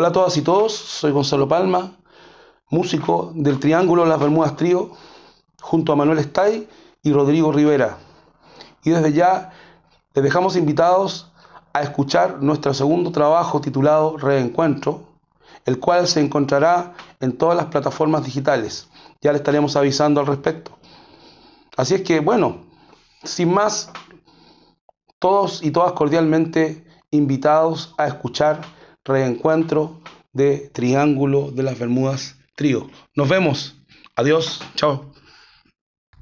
Hola a todas y todos, soy Gonzalo Palma, músico del Triángulo Las Bermudas Trío, junto a Manuel Estay y Rodrigo Rivera. Y desde ya les dejamos invitados a escuchar nuestro segundo trabajo titulado Reencuentro, el cual se encontrará en todas las plataformas digitales. Ya le estaremos avisando al respecto. Así es que, bueno, sin más, todos y todas cordialmente invitados a escuchar reencuentro de Triángulo de las Bermudas Trío. Nos vemos. Adiós. Chao.